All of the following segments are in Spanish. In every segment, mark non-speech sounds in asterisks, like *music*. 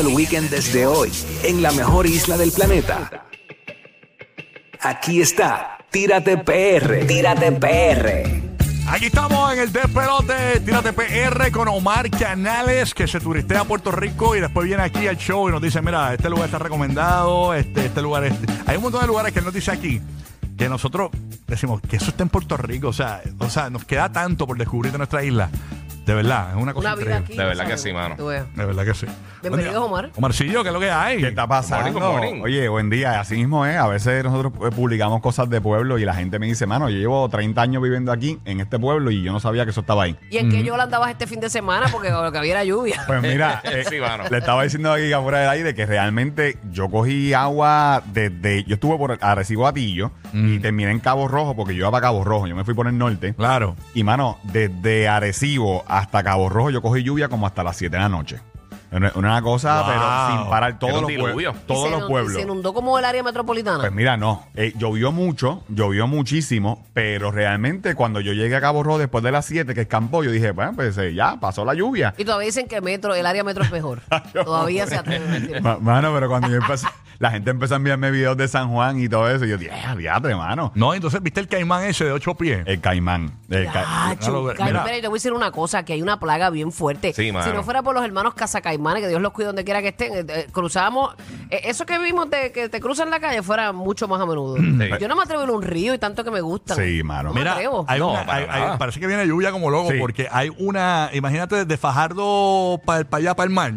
el weekend desde hoy en la mejor isla del planeta. Aquí está, Tírate PR, Tírate PR. Aquí estamos en el despelote, tírate PR con Omar Canales, que se turistea a Puerto Rico y después viene aquí al show y nos dice, mira, este lugar está recomendado, este, este lugar es... Hay un montón de lugares que nos dice aquí que nosotros decimos que eso está en Puerto Rico, o sea, o sea, nos queda tanto por descubrir de nuestra isla. De verdad, es una cosa Una vida increíble. aquí. De verdad que sí, mano. Tú. De verdad que sí. Bienvenido. Omar. Omarcillo, ¿qué es lo que hay? ¿Qué está pasando? Morning, good morning. Oye, buen día. Así mismo es. A veces nosotros eh, publicamos cosas de pueblo y la gente me dice, mano, yo llevo 30 años viviendo aquí, en este pueblo, y yo no sabía que eso estaba ahí. ¿Y en qué yo andabas este fin de semana? Porque lo que había era lluvia. *laughs* Pues mira, *laughs* eh, Sí, mano. le estaba diciendo aquí afuera del aire que realmente yo cogí agua desde. Yo estuve por Arecibo Atillo y terminé en Cabo Rojo porque yo iba para Cabo Rojo. Yo me fui por el norte. Claro. Y mano, desde Arecibo hasta Cabo Rojo yo cogí lluvia como hasta las 7 de la noche. Una, una cosa, Wow. pero sin parar Era todos un los diluvio. pueblos. Todos se los inund- pueblos. Se inundó como el área metropolitana. Pues mira, no, eh, llovió mucho, llovió muchísimo, pero realmente cuando yo llegué a Cabo Rojo después de las 7, que es campo, yo dije, bueno, pues eh, ya pasó la lluvia. y todavía dicen que metro, el área metro es mejor. *laughs* todavía se atreven a decir. Ma- Mano, pero cuando yo empecé, *laughs* la gente empezó a enviarme videos de San Juan y todo eso, y yo dije, "Ah, diatre, mano. No, entonces, ¿viste el caimán ese de ocho pies? El caimán. el ca- Ah, Claro, chuca, mira. espera, yo te voy a decir una cosa, que hay una plaga bien fuerte. Sí, mano. si no fuera por los hermanos Cazacaimanes, que Dios los cuide donde quiera que estén, eh, eh, cruzábamos, eh, eso que vimos de que te cruzan la calle fuera mucho más a menudo. Yo no me atrevo a ir a un río y tanto que me gustan. Sí, mano. No me Mira, atrevo. hay No, una- para hay- hay- nada. parece que viene lluvia como loco, Sí. porque hay una, imagínate, desde Fajardo para allá, para el mar,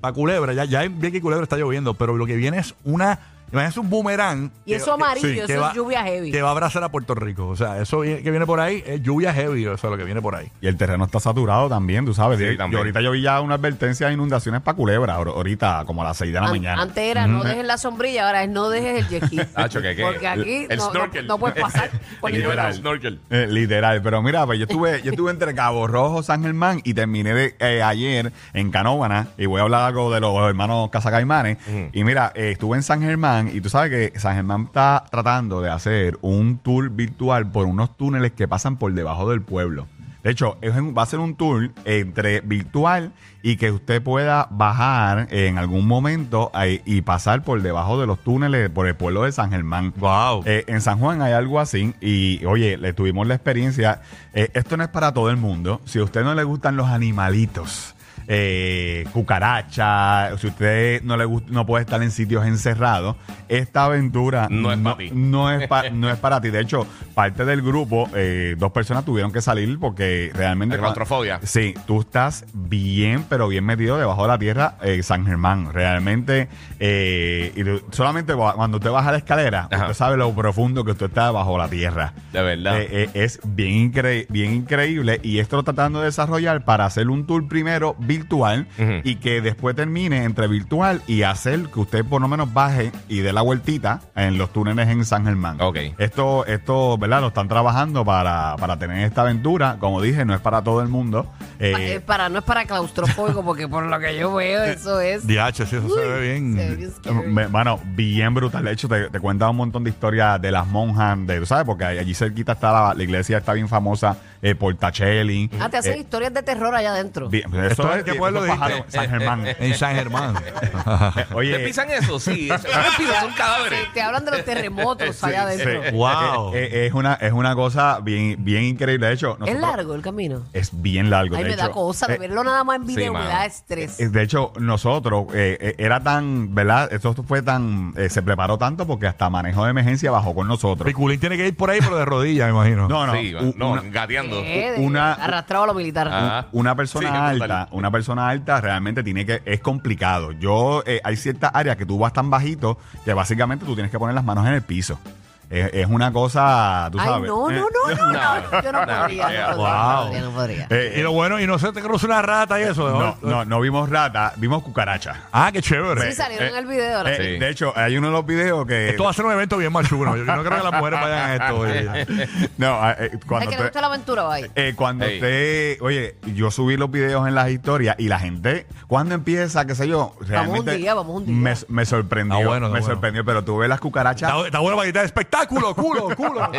para Culebra, ya, ya bien que Culebra está lloviendo, pero lo que viene es una, imagínate un boomerang. Y que- eso amarillo, que eso va- es lluvia heavy. Que va a abrazar a Puerto Rico. O sea, eso viene- que viene por ahí es lluvia heavy, eso es lo que viene por ahí. Y el terreno está saturado también, tú sabes. Sí, Yo- también. Yo ahorita yo vi ya una advertencia de inundaciones para Culebra, ahor- ahorita como a las 6 de la An- mañana. Antes era no dejes la sombrilla, ahora es no dejes el jet. *laughs* Porque aquí El no, no- snorkel. no puedes pasar. *laughs* por El ningún lado. snorkel. Eh, literal, pero mira, pues yo estuve, yo estuve entre Cabo Rojo, San Germán y terminé de, eh, ayer en Canóvana y voy a hablar algo de los hermanos Cazacaimanes. Y mira, eh, estuve en San Germán y tú sabes que San Germán está tratando de hacer un tour virtual por unos túneles que pasan por debajo del pueblo. De hecho, es va a ser un tour entre virtual y que usted pueda bajar en algún momento ahí y pasar por debajo de los túneles por el pueblo de San Germán. Wow. Eh, en San Juan hay algo así y oye, le tuvimos la experiencia. Eh, esto no es para todo el mundo. Si a usted no le gustan los animalitos, eh, cucaracha, si usted no le gusta, no puede estar en sitios encerrados, esta aventura No es pa' ti. no es, pa- *laughs* no es para ti. De hecho, parte del grupo, eh, dos personas tuvieron que salir porque realmente... La claustrofobia. Sí, tú estás bien, pero bien metido debajo de la tierra, eh, San Germán. Realmente, y solamente cua- cuando usted baja la escalera, Ajá. usted sabe lo profundo que usted está bajo la tierra. De verdad. Es bien, incre- bien increíble y esto lo tratando de desarrollar para hacer un tour primero virtual Ujú. y que después termine entre virtual y hacer que usted por lo menos baje y dé la vueltita en los túneles en San Germán. Ok. Esto, esto, ¿verdad? Lo están trabajando para, para tener esta aventura. Como dije, no es para todo el mundo. Eh, Pa- es para, no es para claustrofóbico, porque por lo que yo veo, *laughs* eso es. DH, sí, eso se ve bien. se ve bien scary. Me- Bueno, bien brutal. De hecho, te, te cuenta un montón de historias de las monjas, de, ¿tú ¿sabes? Porque allí cerquita está la, la iglesia, está bien famosa eh, por Tachelli. Ah, te hacen Eh, historias de terror allá adentro. bien, ¿Esto eso es qué pueblo dijiste? Pájaro, San Germán. En San Germán. Eh, ¿Te Oye, pisan eso? Sí. Eso no *laughs* pisan, son cadáveres. Sí, te hablan de los terremotos allá adentro. sí. Wow. Eh, eh, es, una, es una cosa bien, bien increíble. De hecho, Es nosotros- largo el camino. Es bien largo. Ay, de me da hecho, cosa de eh, verlo nada más en video, me mano. da estrés. Eh, De hecho, nosotros, eh, eh, era tan, ¿verdad? Esto fue tan, eh, se preparó tanto porque hasta manejo de emergencia bajó con nosotros. Piculín tiene que ir por ahí, pero de rodillas, me imagino. No, no, Sí, u- no, una, gateando. Eh, de- una- arrastrado a lo militar. Ah. una persona Sí, alta, una persona alta realmente tiene que, es complicado. Yo, eh, hay ciertas áreas que tú vas tan bajito que básicamente tú tienes que poner las manos en el piso. Es, es una cosa, tú Ay, sabes. no, no, eh, no, no, no. Yo no podría, no wow. podría, no podría. eh, Y lo bueno, y no se te cruza una rata y eso. no, no, no vimos rata, vimos cucaracha. Ah, qué chévere. Sí, salieron en el video. ahora Eh, sí. De hecho, hay uno de los videos que. Esto va a ser un evento bien machuno. Yo, yo no creo que las mujeres vayan a esto. eh. *laughs* no, eh, eh, El cuando que le te- gusta la aventura va ahí. Eh, cuando Ey. usted, oye, yo subí los videos en las historias y la gente, cuando empieza, qué sé yo, realmente un día, vamos un día. Me, me sorprendió, Ah, bueno, me bueno. sorprendió, pero tú ves las cucarachas. Está, está bueno para quitar espectáculo. Tentáculo, culo, culo. culo, *laughs* culo.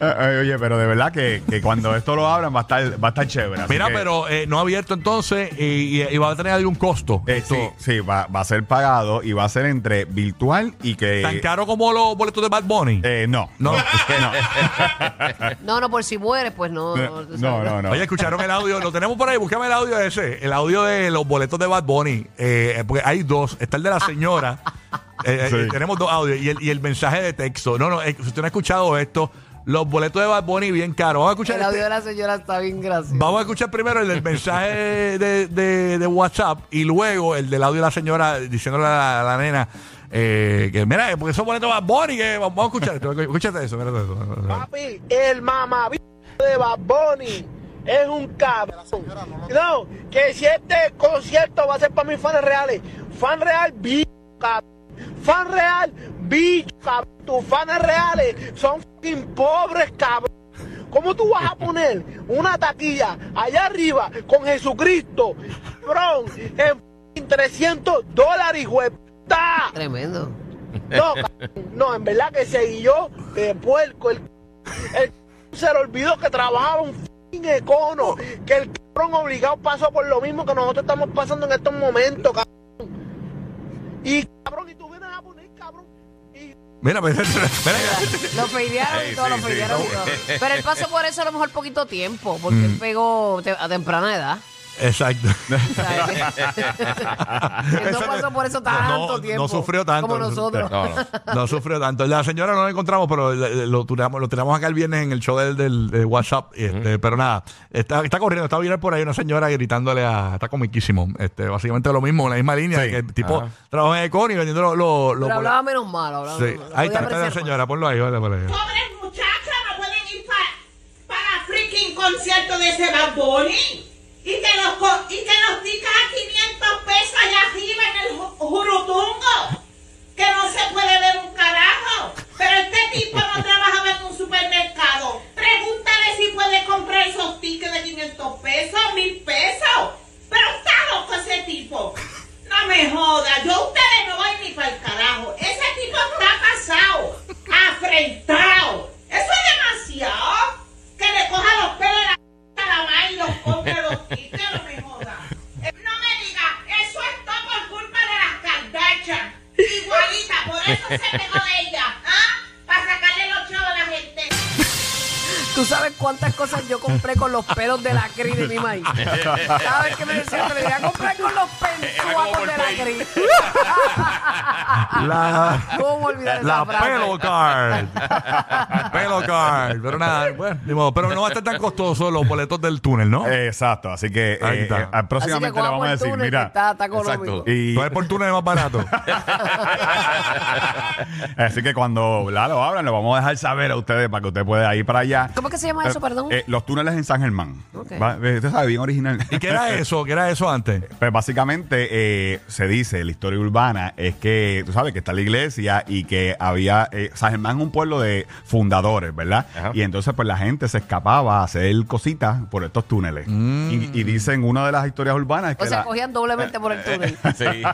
Eh, eh, Oye, pero de verdad que, que cuando esto lo abran va a estar, va a estar chévere. así Mira, que, pero eh, no ha abierto entonces y, y- y va a tener algún costo. eh, Esto, sí, sí, va, va a ser pagado y va a ser entre virtual y que. ¿Tan caro como los boletos de Bad Bunny? Eh, no. No. no. *laughs* No, no, por si mueres, pues no. no, No, no, no. Oye, escucharon el audio, lo tenemos por ahí, búscame el audio ese, el audio de los boletos de Bad Bunny, eh, porque hay dos, está el de la señora, eh, Sí. eh, tenemos dos audios, y el, y el mensaje de texto. No, no, eh, si usted no ha escuchado esto, los boletos de Bad Bunny bien caros. Vamos a escuchar El este- audio de la señora está bien gracioso. Vamos a escuchar primero el del mensaje de, de- de WhatsApp y luego el del audio de la señora diciéndole a la, a la nena eh, que, mira, porque esos boletos de Bad Bunny, que vamos a escuchar esto. Escúchate eso, mira eso. Papi, el mamabicho de Bad Bunny es un cabrón. No, que si este concierto va a ser para mis fans reales. Fan real, bicho, cabrón. Fan real, bicho, cabrón. Tus fans reales son fucking pobres, cabrón. ¿Cómo tú vas a poner una taquilla allá arriba con Jesucristo, cabrón, en fucking 300 dólares? Tremendo. No, cabrón, no, en verdad que se guilló de puerco. El, el se le olvidó que trabajaba un f***ing econo. Que el cabrón obligado pasó por lo mismo que nosotros estamos pasando en estos momentos, cabrón. Y cabrón. Y Mira, pues, mira, Lo feidearon y Sí, todo, sí, lo sí. feidearon y todo. Pero él pasó por eso a lo mejor poquito tiempo, porque Mm. él pegó a temprana edad. Exacto. Él, no pasó por eso no, tanto no tiempo. sufrió tanto. Como nosotros. No, no. No sufrió tanto. La señora no la encontramos, pero le- lo tiramos, lo tiramos acá el viernes en el show del, del- de WhatsApp. y este, Pero nada, está, está corriendo, está viral por ahí una señora gritándole a. Está comiquísimo. Este, básicamente lo mismo, en la misma línea. Sí. Que el tipo trabaja en Econi vendiendo los. los- los Pero hablaba menos mal. Hablaba Sí. menos mal. Ahí está, está la señora, ponlo ahí, vale, vale. pobres muchachos no pueden ir pa- para freaking concierto de ese Bad Bunny. Y que los, y que los tica a 500 pesos allá arriba en el ju- jurutungo. Que no se puede ver un carajo. Pero este tipo no trabajaba en un supermercado. Pregúntale si puede comprar esos tickets de 500 pesos, mil pesos. Pero está loco ese tipo. No me joda, yo a ustedes no voy ni para el carajo. Ese tipo está pasado, afrentado. Eso es demasiado. Que le coja los pelos de la p- a la madre y los compre los tickets, no me joda. Eh, No me diga, eso es todo por culpa de las Kardashian. Igualita, por eso se pegó de ella, ¿ah? Para sacarle los chavos a la gente. Tú sabes cuántas cosas yo compré con los pelos de la cri de mi maíz. Vez que me decían que le iba a comprar con los pentuacos de la cri. La. ¿Cómo olvidar esa La frase? pelo card. pelo card. Pero nada, bueno, ni modo. Pero no va a estar tan costoso los boletos del túnel, ¿no? Exacto, así que Ahí eh, está. eh, próximamente Así que le vamos a decir, túnel, que mira. Está, está económico. Exacto. Y, No es por túnel más barato. *laughs* así que cuando la lo abran, lo vamos a dejar saber a ustedes para que usted pueda ir para allá. ¿Cómo que se llama eso, Eh, perdón? eh, los túneles en San Germán. Ok. Va- eh, Usted sabe, bien original. ¿Y qué era *laughs* eso? ¿Qué era eso antes? Pues básicamente eh, se dice, la historia urbana es que, tú sabes, que está la iglesia y que había, eh, San Germán es un pueblo de fundadores, ¿verdad? Ajá. Y entonces pues la gente se escapaba a hacer cositas por estos túneles. Y, y dicen una de las historias urbanas es que O sea, la- cogían doblemente por el túnel. *laughs* Sí. *laughs*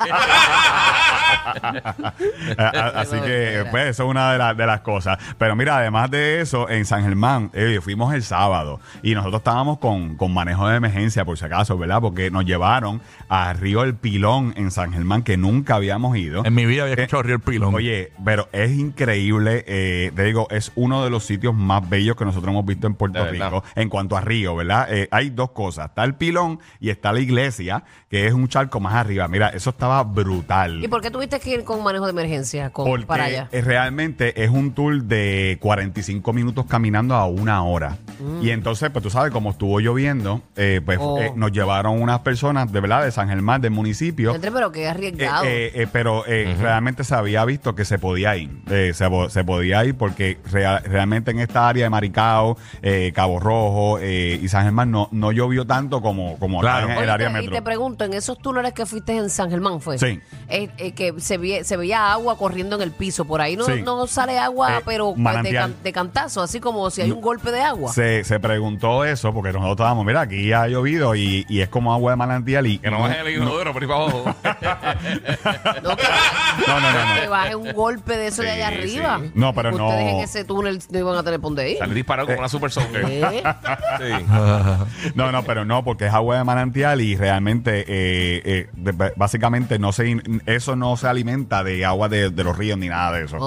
*laughs* *laughs* Así que, pues, eso es una de, las- de las cosas. Pero mira, además de eso, en San Germán, eh, fuimos el sábado y nosotros estábamos con, con manejo de emergencia, por si acaso, ¿verdad? Porque nos llevaron a Río El Pilón en San Germán, que nunca habíamos ido. En mi vida había Eh, escuchado Río El Pilón. Oye, pero es increíble, eh, te digo, es uno de los sitios más bellos que nosotros hemos visto en Puerto De verdad. Rico en cuanto a río, ¿verdad? Eh, hay dos cosas, está el pilón y está la iglesia, que es un charco más arriba. Mira, eso estaba brutal. ¿Y por qué tuviste que ir con manejo de emergencia con, Porque para allá? eh, realmente es un tour de 45 minutos caminando a una hora. Y entonces, pues tú sabes, como estuvo lloviendo, eh, pues Mm. Oh. eh, nos llevaron unas personas de verdad de San Germán, del municipio. Entre, pero qué Eh, arriesgado. eh, eh, pero eh, realmente se había visto que se podía ir. Eh, se, po- se podía ir porque rea- realmente en esta área de Maricao, eh, Cabo Rojo eh, y San Germán no, no llovió tanto como, como acá Claro. en Oye, el área te- y metro. te pregunto, en esos túneles que fuiste en San Germán, ¿fue? Sí. Eh, eh, que eh, se, ve- se veía agua corriendo en el piso. Por ahí no, Sí. no sale agua, Eh, pero de, manantial. can- de cantazo, así como si hay un golpe de agua. Se, se preguntó eso porque nosotros estábamos, mira, aquí ha llovido y, y es como agua de manantial y Que no baje el inodoro por ahí para abajo. *laughs* No, que, No, no, no, no. que baje un golpe de eso de allá Sí, arriba. sí. No, pero no. Ustedes en ese túnel no iban a tener por ir. Sale disparado como una super soaker. ¿Eh? Sí. *laughs* No, no, pero no, porque es agua de manantial y realmente, eh, eh, de- b- básicamente, no se, in- eso no se alimenta de agua de, de los ríos ni nada de eso.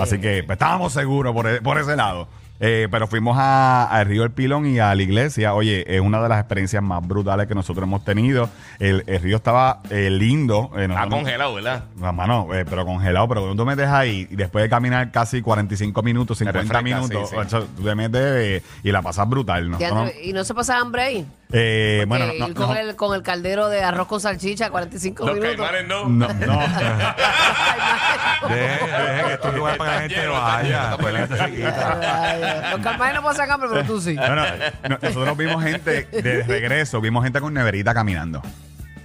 Así que pues, estábamos seguros por, e- por ese lado. Eh, pero fuimos a- al río El Pilón y a la iglesia. Oye, es una de las experiencias más brutales que nosotros hemos tenido. El, el río estaba eh, lindo. eh, Está congelado, ¿verdad? No, mano, eh, pero congelado, pero cuando tú metes ahí y después de caminar casi 45 minutos, 50 refresca, minutos, sí, sí. tú te metes eh, y la pasas brutal. ¿no? Ya ¿no? entre- ¿Y no se pasa hambre ahí? Eh, bueno, no, ir no, con, no. el, con el caldero de arroz con salchicha 45 Los minutos. caimanes no. No, *laughs* no. Deje, deje que esto es lugar para que la gente lleno, vaya. Pues la gente se quita. Los calmares no pasan hambre, pero tú sí. No, no, no, nosotros vimos gente de regreso, vimos gente con neverita caminando.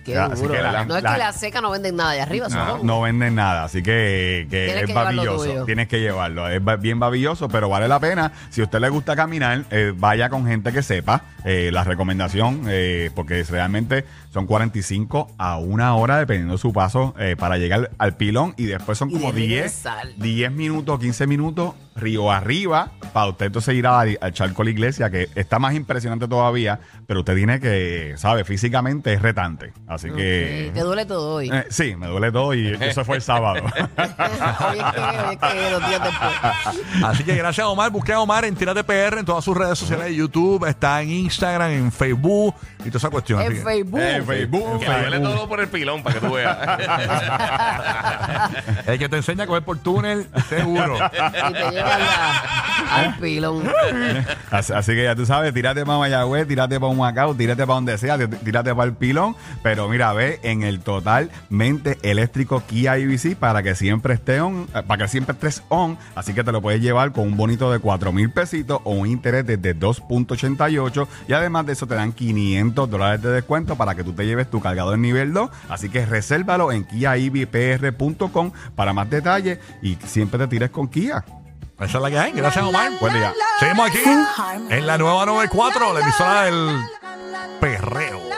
Qué Ya, así duro. que la- no es la- que la seca no venden nada allá arriba, No, no venden nada, así que, que Tienes es que llevar lo babilloso. tuyo. Tienes que llevarlo. Es ba- bien babilloso, pero vale la pena. Si a usted le gusta caminar, eh, vaya con gente que sepa eh, la recomendación, eh, porque es realmente son 45 a una hora, dependiendo de su paso, eh, para llegar al pilón. Y después son Y como de 10, regresar. 10 minutos, 15 minutos, río arriba, para usted entonces ir a- al charco de la iglesia, que está más impresionante todavía, pero usted tiene que, sabe, físicamente es retante. Así que. Ok, Te duele todo hoy. Eh, sí, me duele todo y eso fue el sábado. *laughs* hoy es que, hoy es que los días después. Así que gracias a Omar. Busque a Omar en Tírate PR en todas sus redes sociales de YouTube. Está en Instagram, en Facebook y toda esa cuestión. En que- Facebook. En Facebook. Que le duele todo por el pilón para que tú veas. *laughs* El que te enseña a coger por túnel, seguro. Y te llevan la- al pilón. Así, que ya tú sabes, tírate para Mayagüez, tírate para Humacao, tírate para donde sea, tí- tírate para el pilón. Pero mira, ve en el totalmente eléctrico Kia IBC para que siempre esté on, eh, para que siempre estés on. Así que te lo puedes llevar con un bonito de 4 mil pesitos o un interés desde 2.88. Y además de eso te dan 500 dólares de descuento para que tú te lleves tu cargador nivel 2. Así que resérvalo en kiaibpr.com para más detalles y siempre te tires con Kia. Esa es la que hay. Gracias, Omar. Buen día. Seguimos aquí en la nueva 94, la emisora del perreo.